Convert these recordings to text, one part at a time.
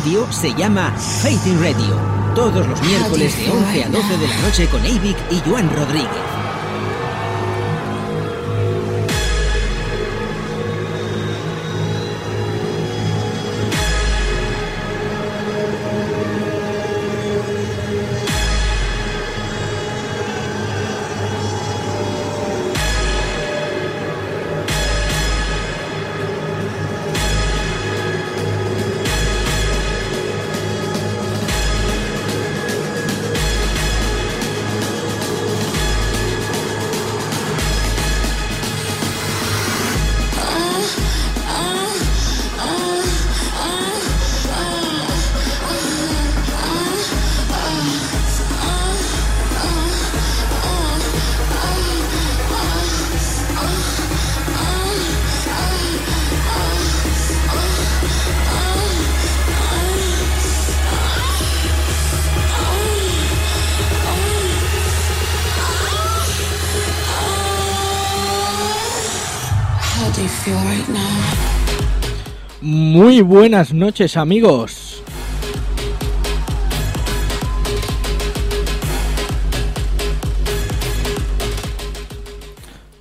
Radio se llama Fighting Radio. Todos los miércoles de 11 a 12 de la noche con Avic y Joan Rodríguez. Buenas noches amigos.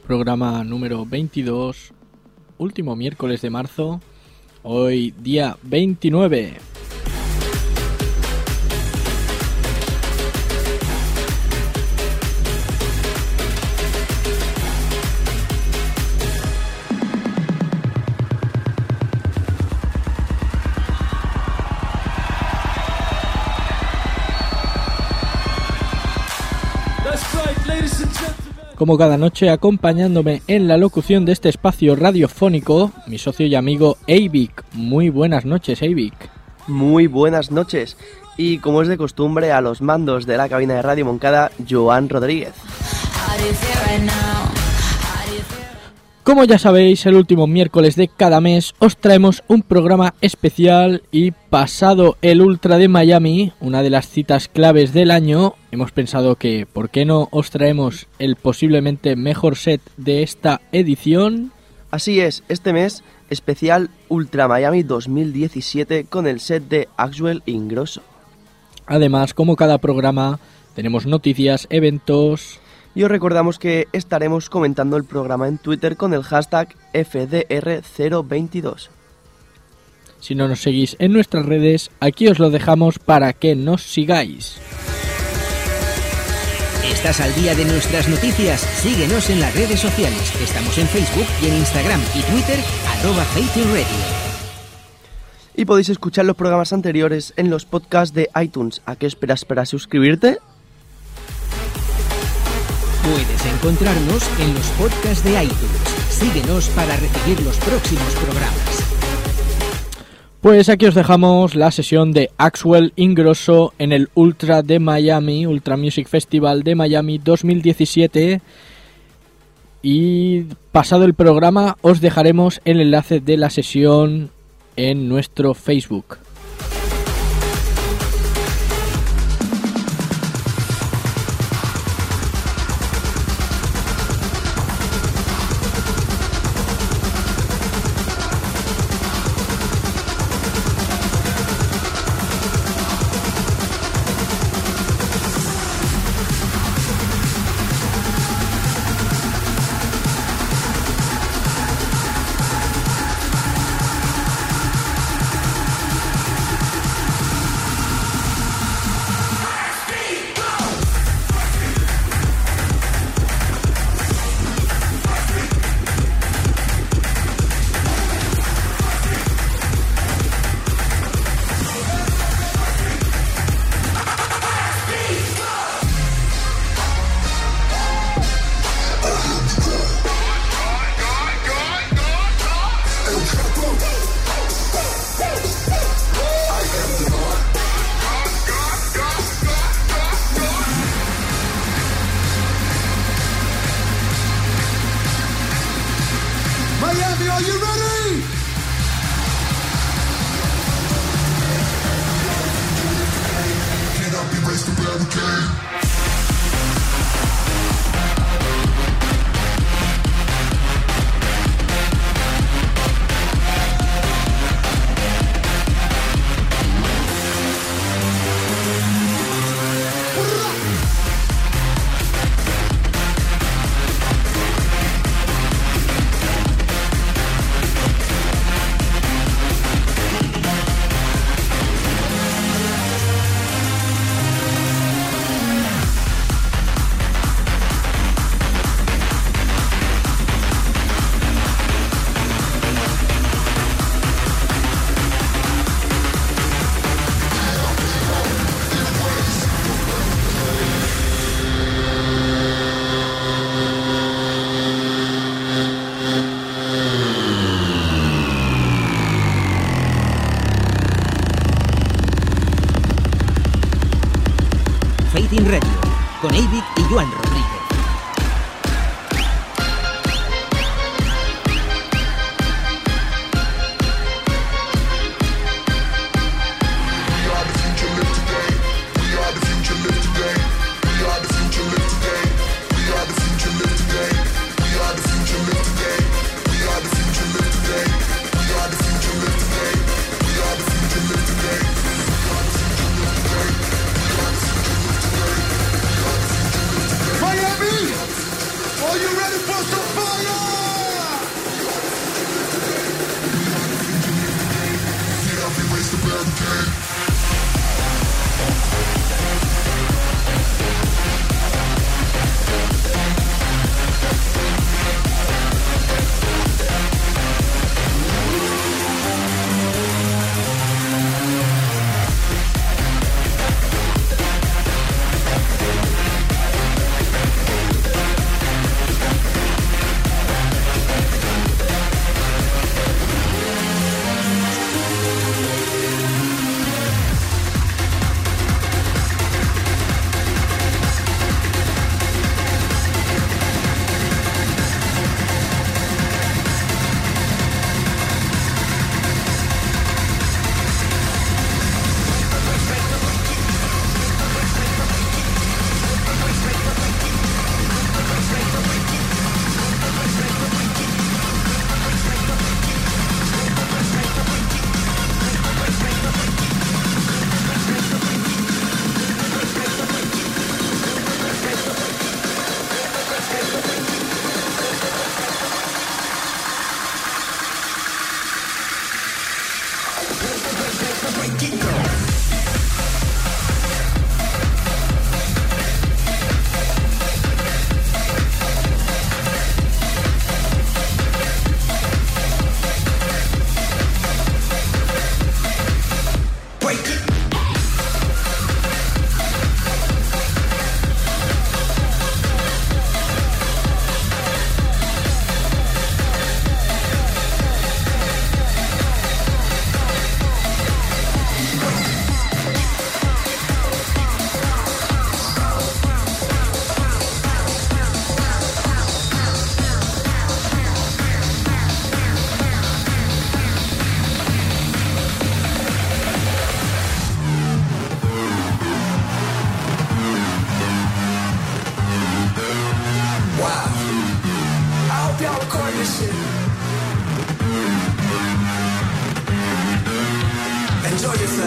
Programa número 22, último miércoles de marzo, hoy día 29. Como cada noche acompañándome en la locución de este espacio radiofónico, mi socio y amigo Eivik. Muy buenas noches, Eivik. Muy buenas noches. Y como es de costumbre, a los mandos de la cabina de Radio Moncada, Joan Rodríguez. Como ya sabéis, el último miércoles de cada mes os traemos un programa especial y pasado el Ultra de Miami, una de las citas claves del año, hemos pensado que, ¿por qué no os traemos el posiblemente mejor set de esta edición? Así es, este mes especial Ultra Miami 2017 con el set de Axwell Ingrosso. Además, como cada programa, tenemos noticias, eventos, y os recordamos que estaremos comentando el programa en Twitter con el hashtag FDR022. Si no nos seguís en nuestras redes, aquí os lo dejamos para que nos sigáis. ¿Estás al día de nuestras noticias? Síguenos en las redes sociales. Estamos en Facebook y en Instagram y Twitter, arroba Radio. Y podéis escuchar los programas anteriores en los podcasts de iTunes. ¿A qué esperas para suscribirte? Puedes encontrarnos en los podcasts de iTunes. Síguenos para recibir los próximos programas. Pues aquí os dejamos la sesión de Axwell Ingrosso en el Ultra de Miami, Ultra Music Festival de Miami 2017. Y pasado el programa os dejaremos el enlace de la sesión en nuestro Facebook.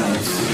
yourself.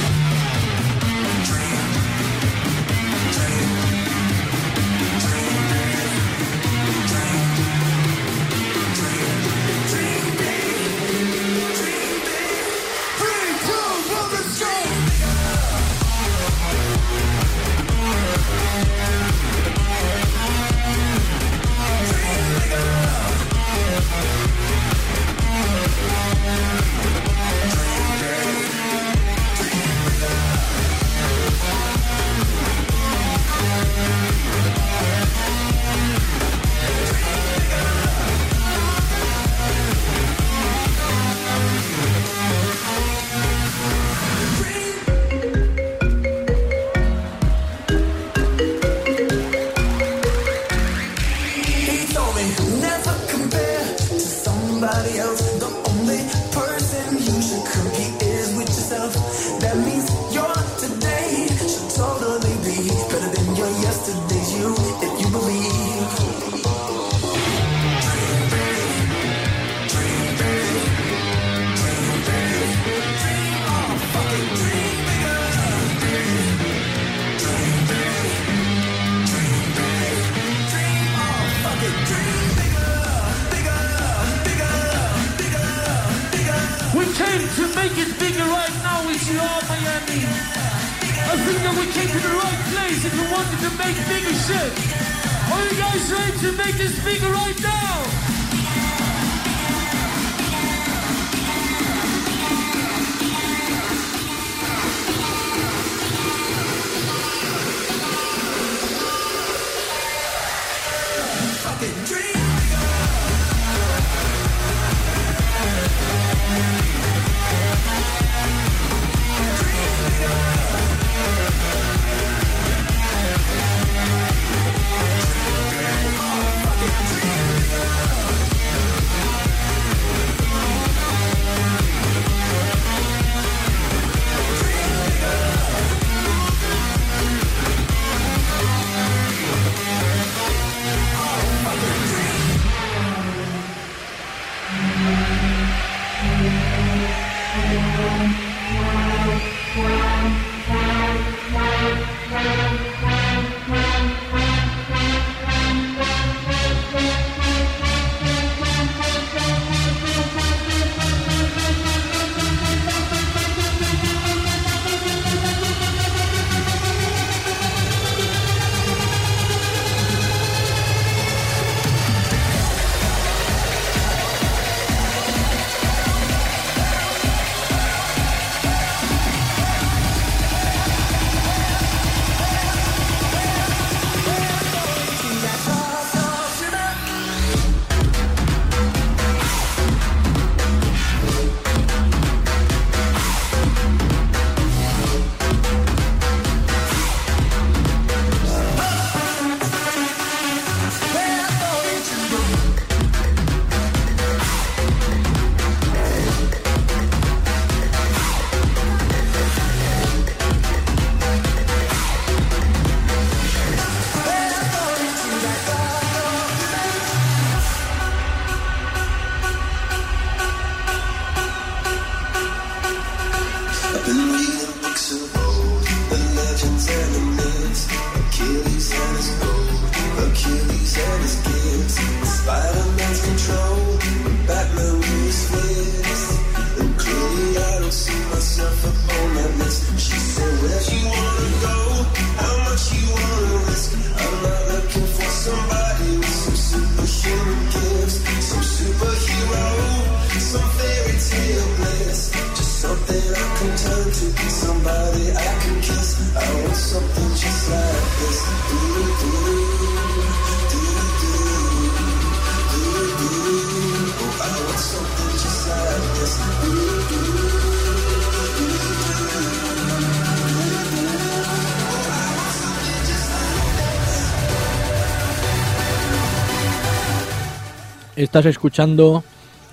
Estás escuchando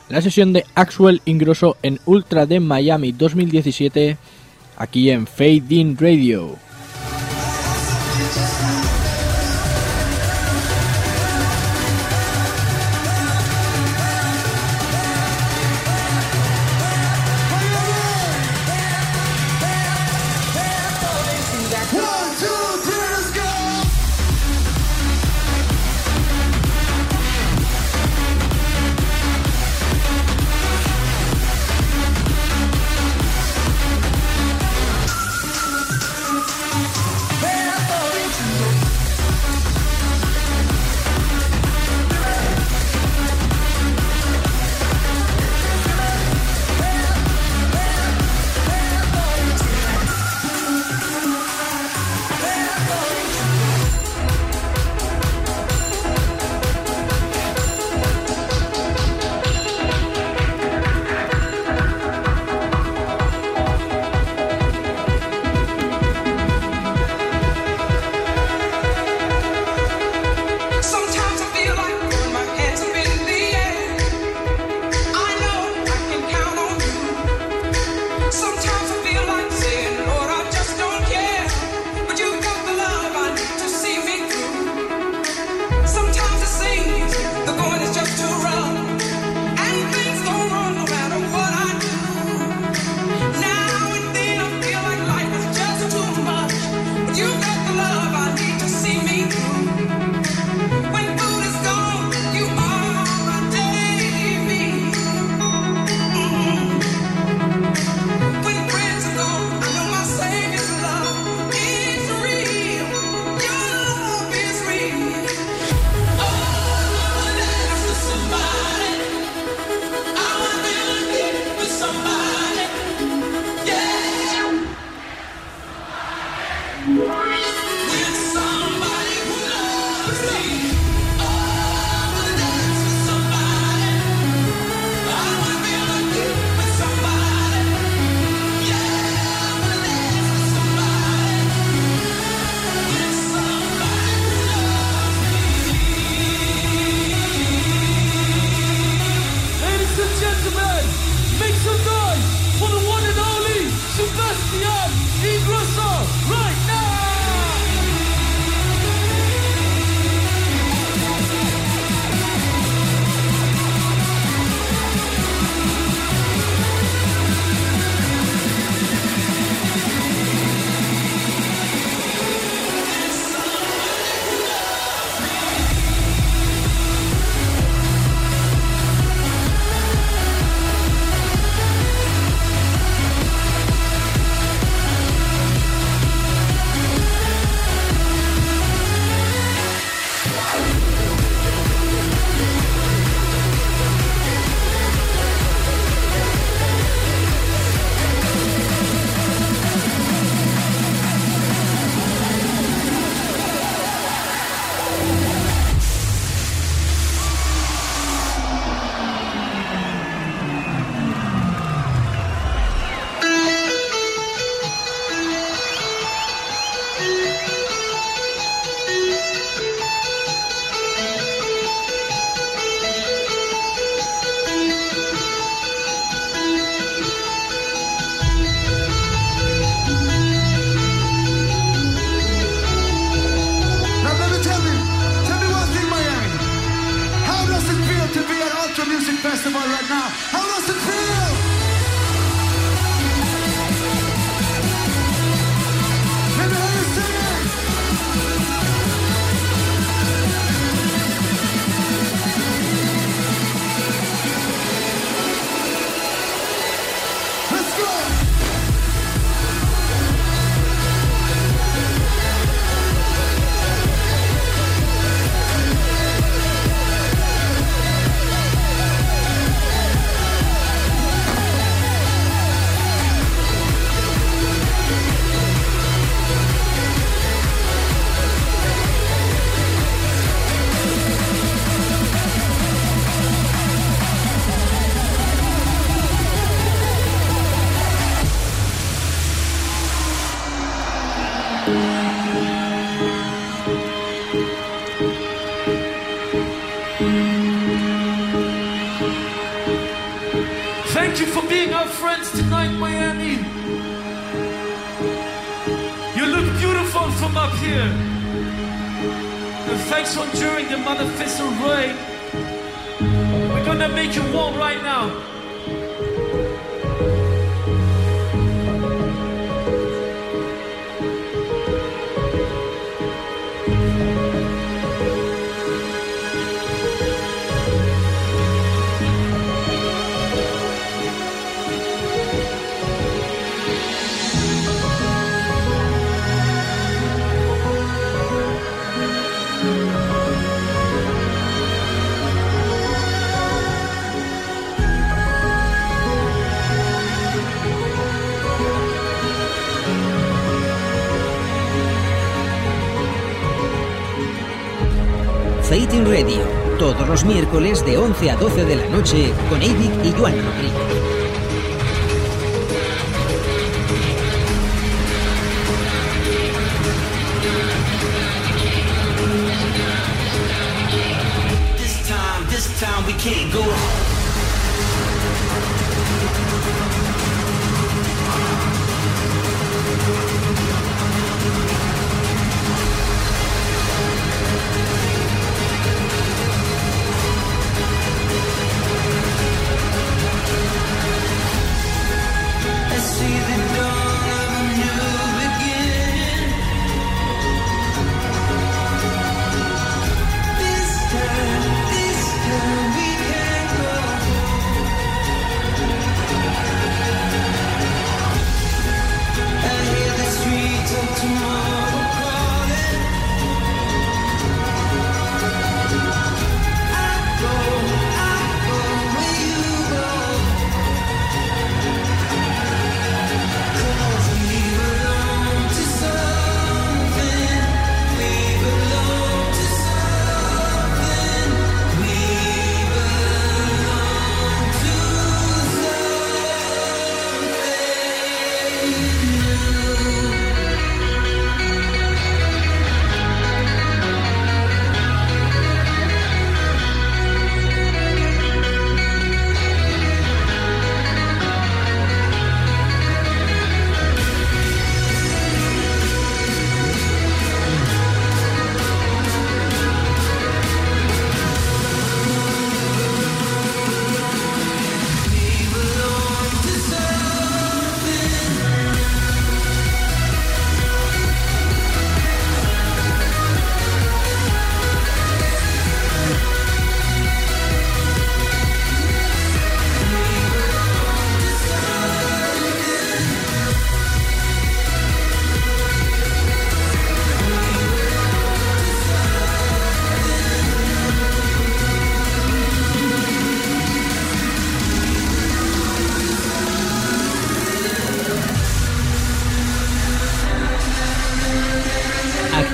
la sesión de Axwell Ingrosso en Ultra de Miami 2017 aquí en Fade In Radio. Make you warm right now. Los miércoles de 11 a 12 de la noche con Evic y Joan Rodríguez. Can't go.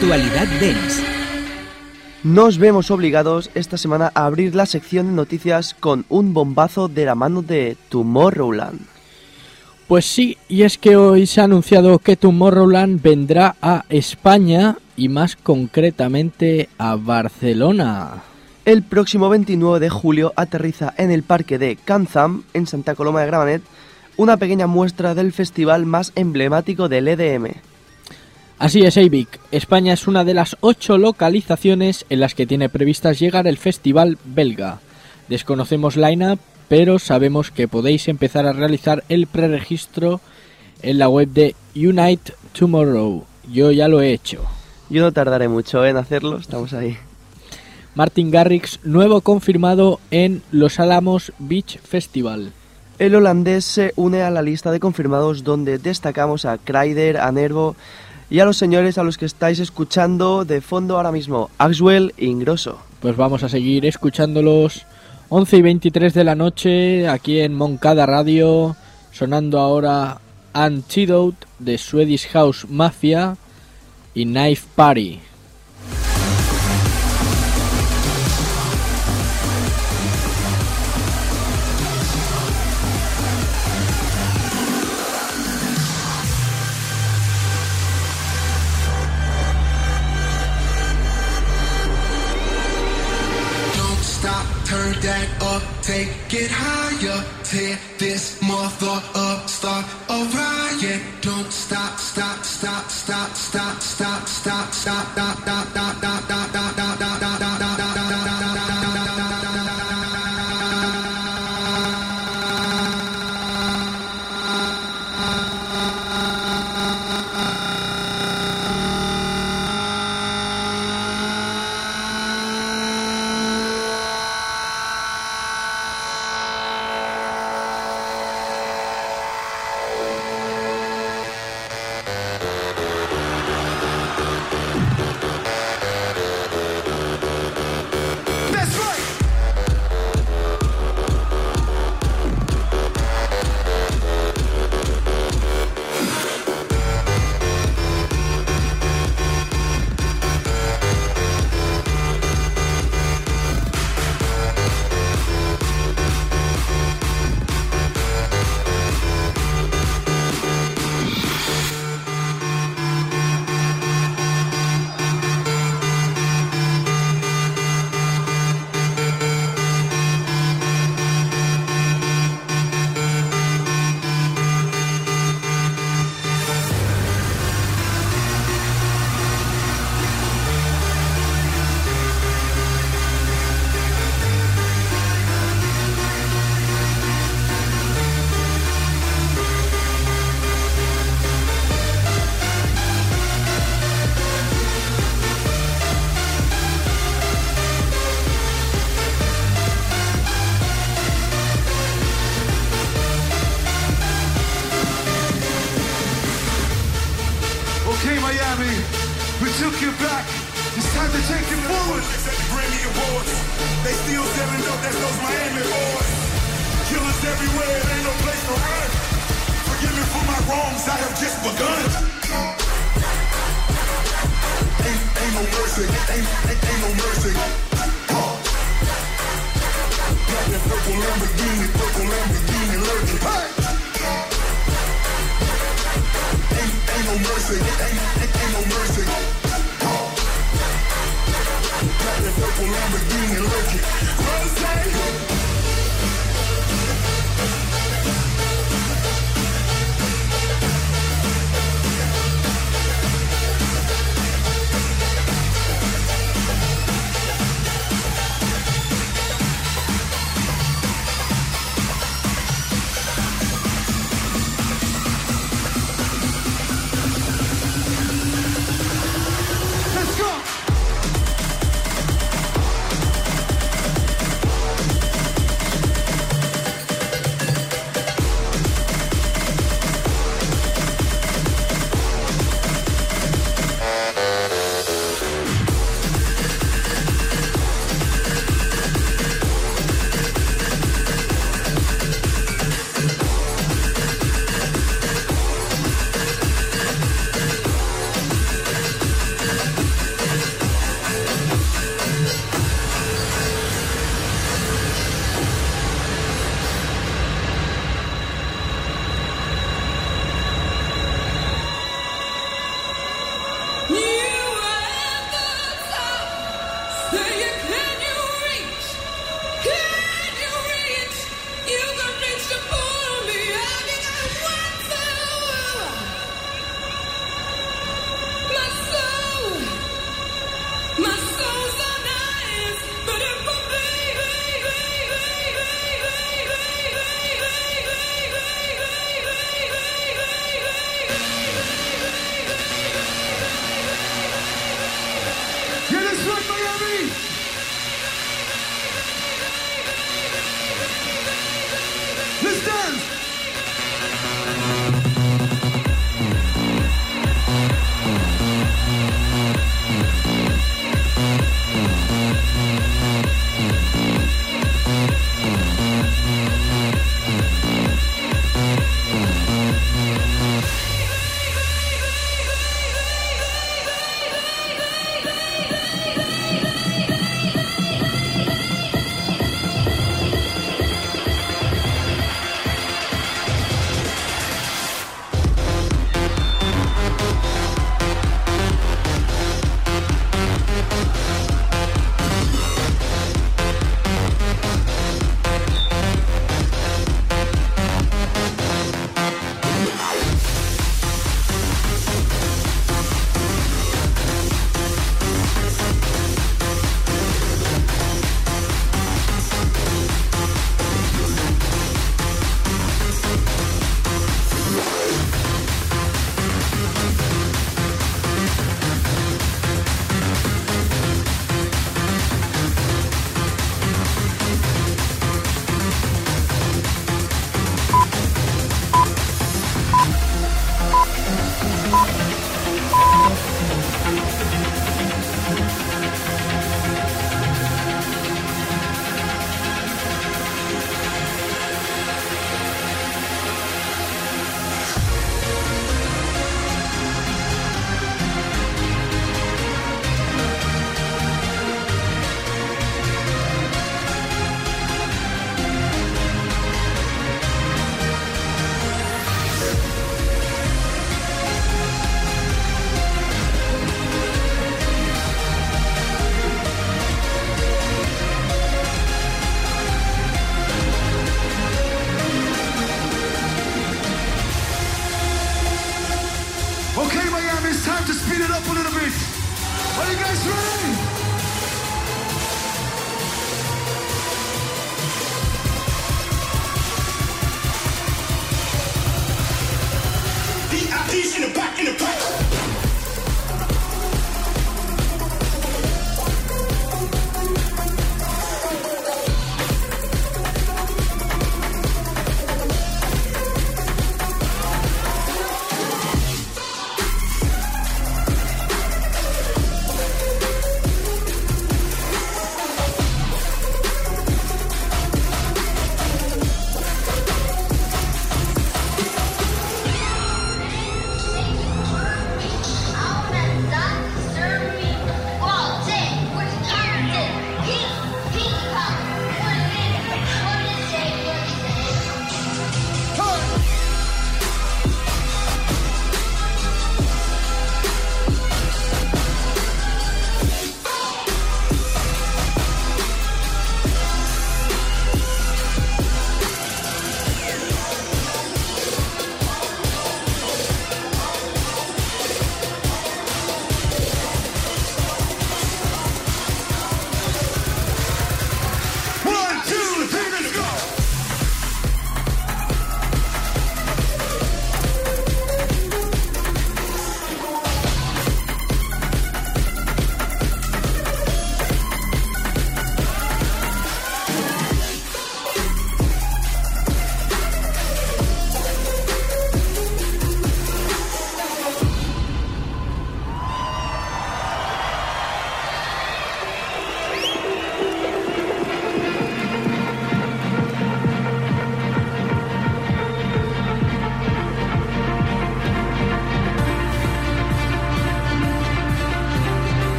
Actualidad Dance. Nos vemos obligados esta semana a abrir la sección de noticias con un bombazo de la mano de Tomorrowland. Pues sí, y es que hoy se ha anunciado que Tomorrowland vendrá a España y más concretamente a Barcelona. El próximo 29 de julio aterriza en el parque de Canzam, en Santa Coloma de Gramanet, una pequeña muestra del festival más emblemático del EDM. Así es, Eivik. España es una de las ocho localizaciones en las que tiene previstas llegar el festival belga. Desconocemos line-up, pero sabemos que podéis empezar a realizar el preregistro en la web de Unite Tomorrow. Yo ya lo he hecho. Yo no tardaré mucho en hacerlo, estamos ahí. Martin Garrix, nuevo confirmado en Los Álamos Beach Festival. El holandés se une a la lista de confirmados donde destacamos a Kreider, a Nervo y a los señores a los que estáis escuchando de fondo ahora mismo, Axwell e Ingrosso. Pues vamos a seguir escuchándolos 11 y 23 de la noche aquí en Moncada Radio, sonando ahora Antidote de Swedish House Mafia y Knife Party. That up, take it higher. Tear this mother up, start a riot. Don't stop, stop, stop, stop, stop, stop, stop, stop, stop, stop, stop, wrongs, I have just begun. Ain't, ain't no mercy, ain't, ain't, ain't no mercy. Huh. And purple Lamborghini, purple Lamborghini lurking. Hey! Ain't, ain't no mercy, ain't, ain't, ain't no mercy. Huh. And purple Lamborghini lurking. Rose!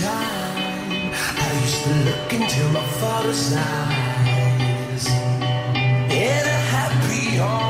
time. I used to look into my father's eyes. In a happy home.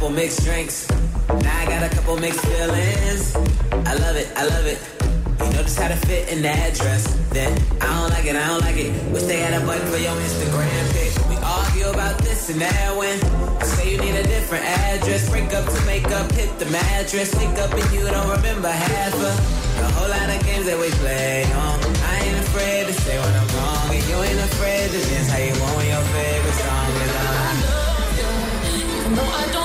Couple mixed drinks, now I got a couple mixed feelings. I love it, I love it. You know just how to fit in that dress. Then I don't like it, I don't like it. Wish they had a button for your Instagram pic. We argue about this and that when I say you need a different address. Break up to make up, hit the mattress. Wake up and you don't remember half of the whole lot of games that we play. On. I ain't afraid to say when I'm wrong, and you ain't afraid to dance how you want your favorite song is on. Even though I don't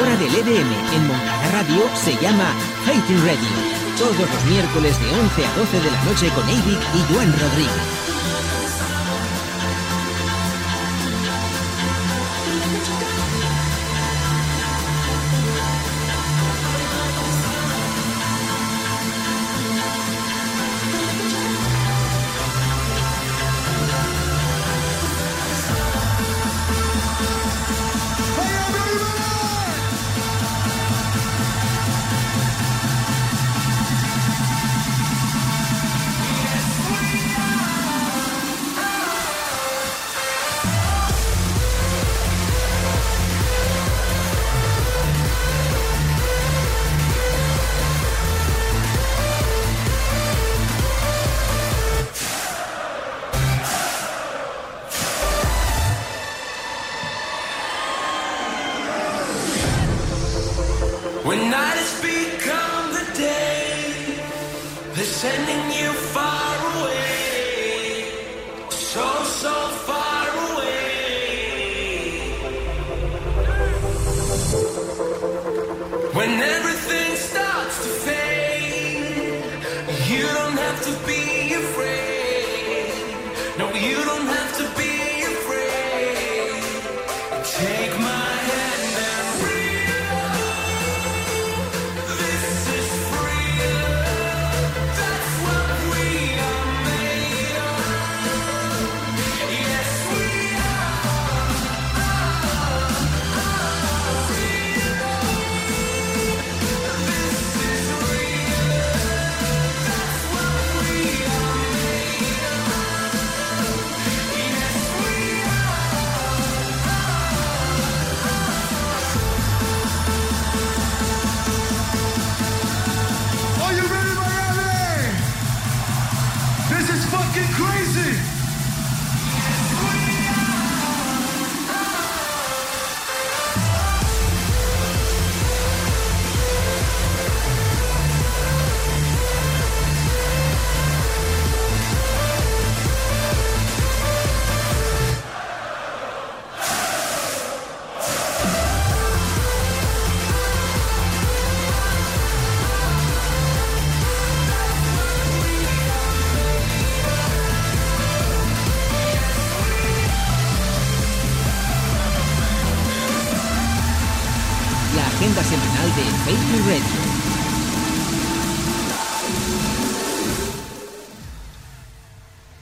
hora del EDM en Moncada Radio se llama Fighting Radio. Todos los miércoles de 11 a 12 de la noche con Avic y Juan Rodríguez.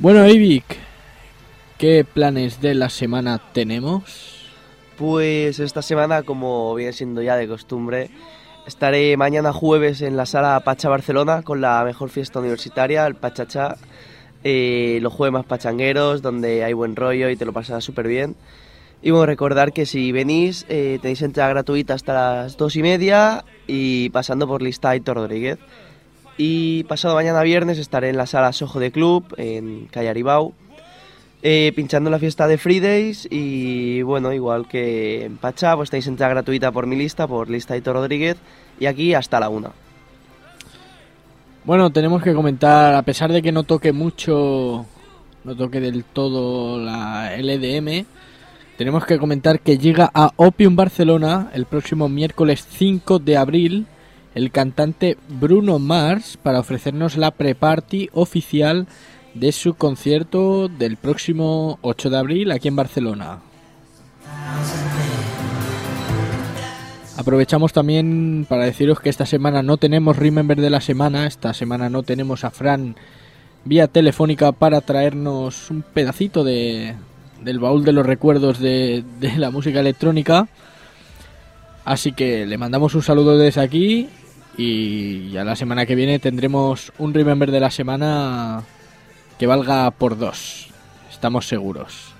Bueno, Eivik, ¿qué planes de la semana tenemos? Pues esta semana, como viene siendo ya de costumbre, estaré mañana jueves en la sala Pacha Barcelona con la mejor fiesta universitaria, el Pachachá. Eh, los jueves más pachangueros, donde hay buen rollo y te lo pasas súper bien. Y bueno, recordar que si venís eh, tenéis entrada gratuita hasta las dos y media y pasando por lista Aitor Rodríguez. Y pasado mañana viernes estaré en la sala Sojo de Club, en Calle Aribau, eh, pinchando la fiesta de Fridays y bueno, igual que en Pacha, pues tenéis entrada gratuita por mi lista, por lista Aitor Rodríguez y aquí hasta la una. Bueno, tenemos que comentar, a pesar de que no toque mucho, no toque del todo la LDM, tenemos que comentar que llega a Opium Barcelona el próximo miércoles 5 de abril el cantante Bruno Mars para ofrecernos la pre-party oficial de su concierto del próximo 8 de abril aquí en Barcelona. Aprovechamos también para deciros que esta semana no tenemos Remember de la semana, esta semana no tenemos a Fran vía telefónica para traernos un pedacito de, del baúl de los recuerdos de, de la música electrónica. Así que le mandamos un saludo desde aquí y ya la semana que viene tendremos un Remember de la semana que valga por dos. Estamos seguros.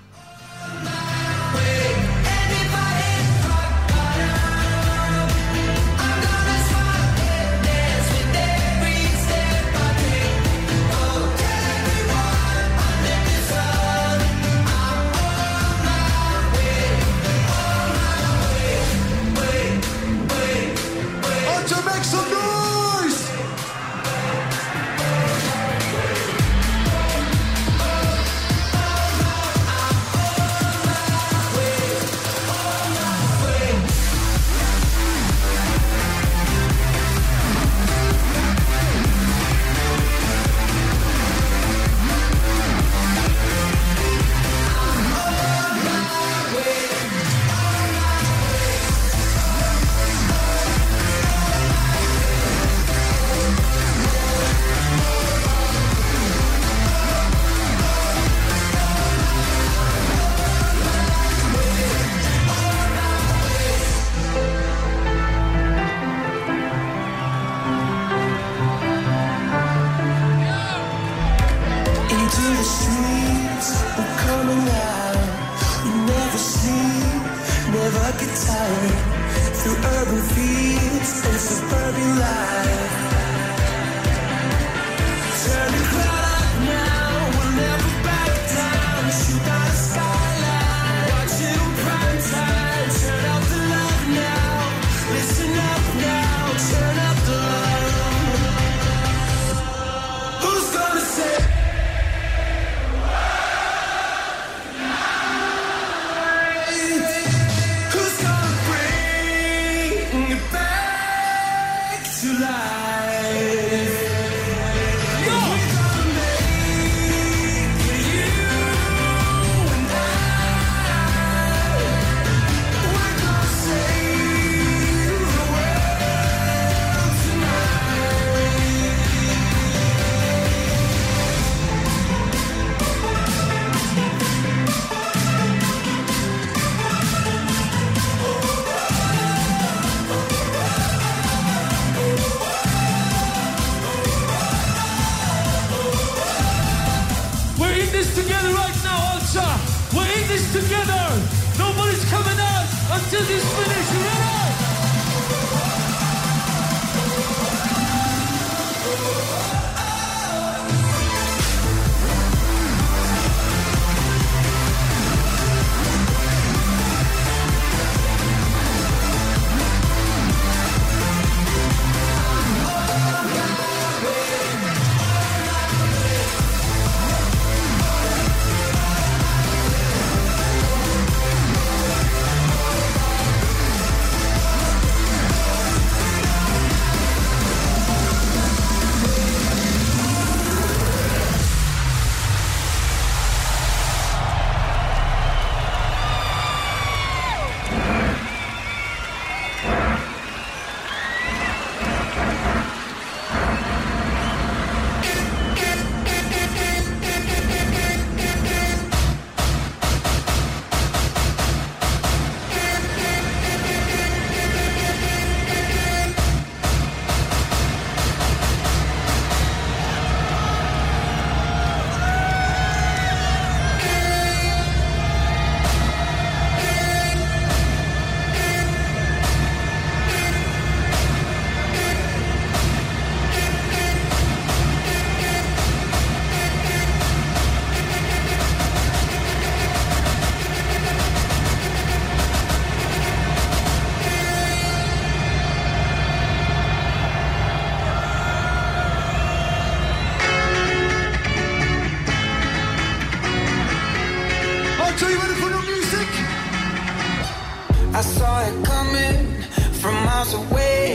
This is finished.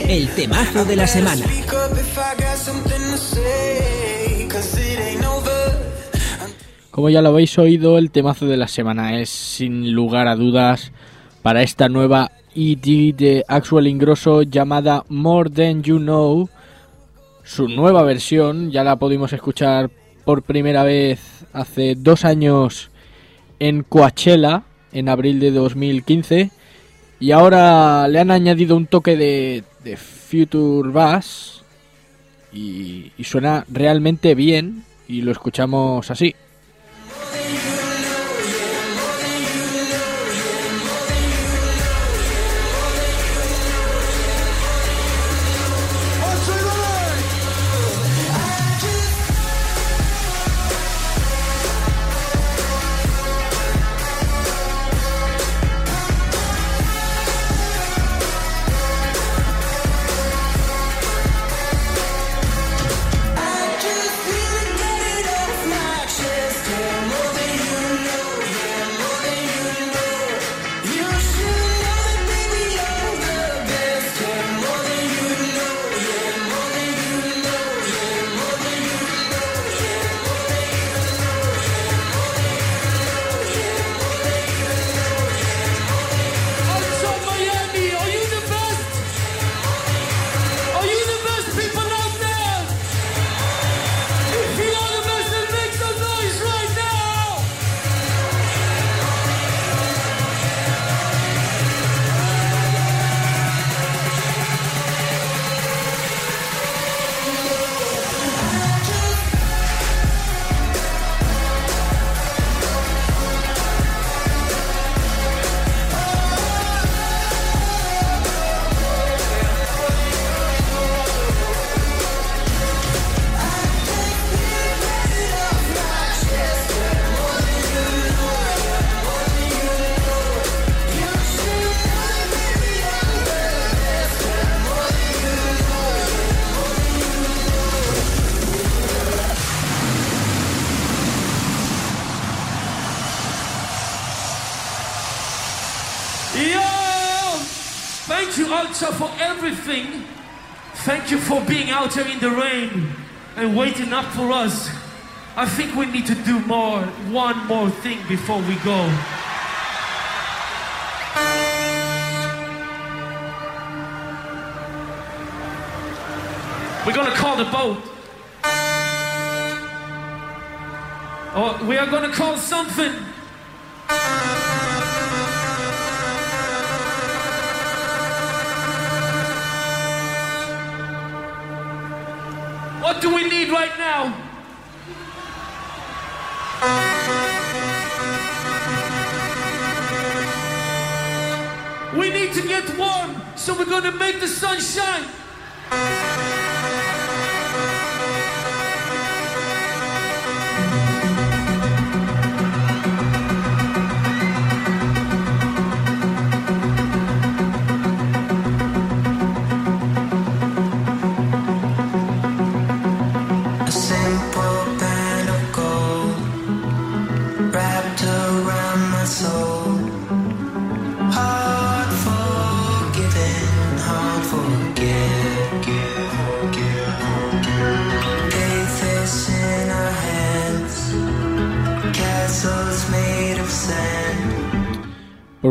El temazo de la semana. Como ya lo habéis oído, el temazo de la semana es sin lugar a dudas para esta nueva ED de Axwell Ingrosso llamada More Than You Know. Su nueva versión ya la pudimos escuchar por primera vez hace dos años en Coachella en abril de 2015 y ahora le han añadido un toque de, Future Bass y suena realmente bien y lo escuchamos así. Out here in the rain and waiting up for us. I think we need to do more, one more thing before we go. We're gonna call the boat. Or we are gonna call something. So we're gonna make the sun shine.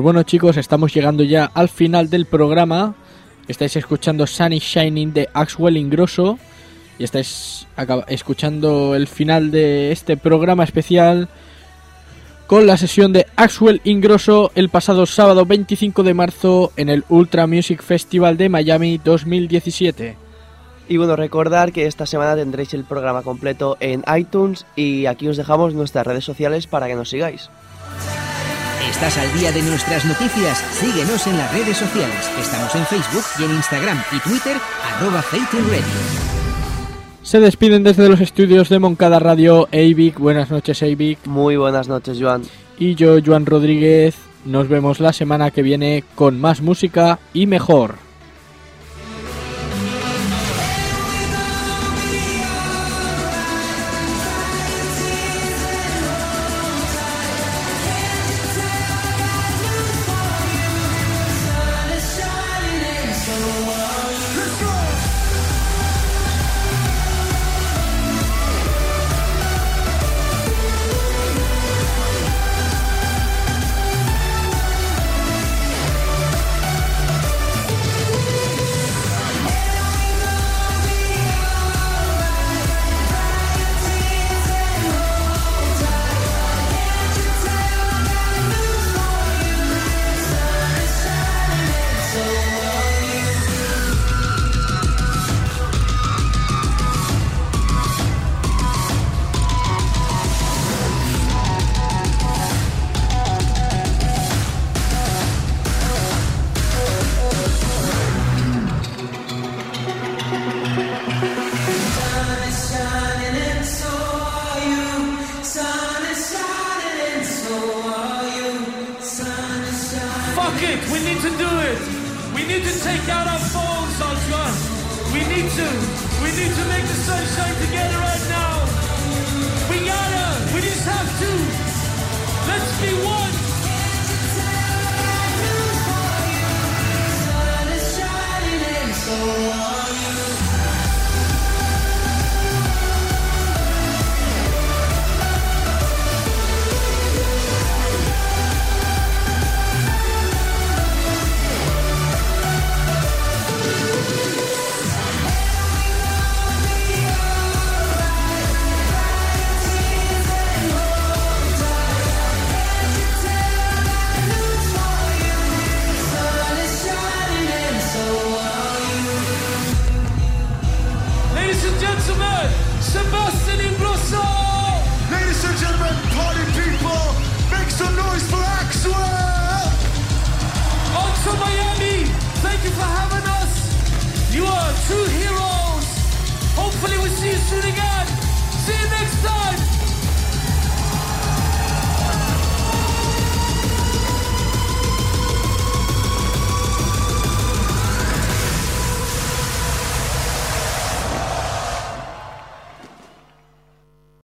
Pues bueno chicos, estamos llegando ya al final del programa. Estáis escuchando Sunny Shining de Axwell Ingrosso. Y estáis escuchando el final de este programa especial con la sesión de Axwell Ingrosso el pasado sábado 25 de marzo en el Ultra Music Festival de Miami 2017. Y bueno, recordar que esta semana tendréis el programa completo en iTunes y aquí os dejamos nuestras redes sociales para que nos sigáis. ¿Estás al día de nuestras noticias? Síguenos en las redes sociales. Estamos en Facebook y en Instagram y Twitter, arroba. Se despiden desde los estudios de Moncada Radio, Eivik. Buenas noches, Eivik. Muy buenas noches, Joan. Y yo, Joan Rodríguez. Nos vemos la semana que viene con más música y mejor.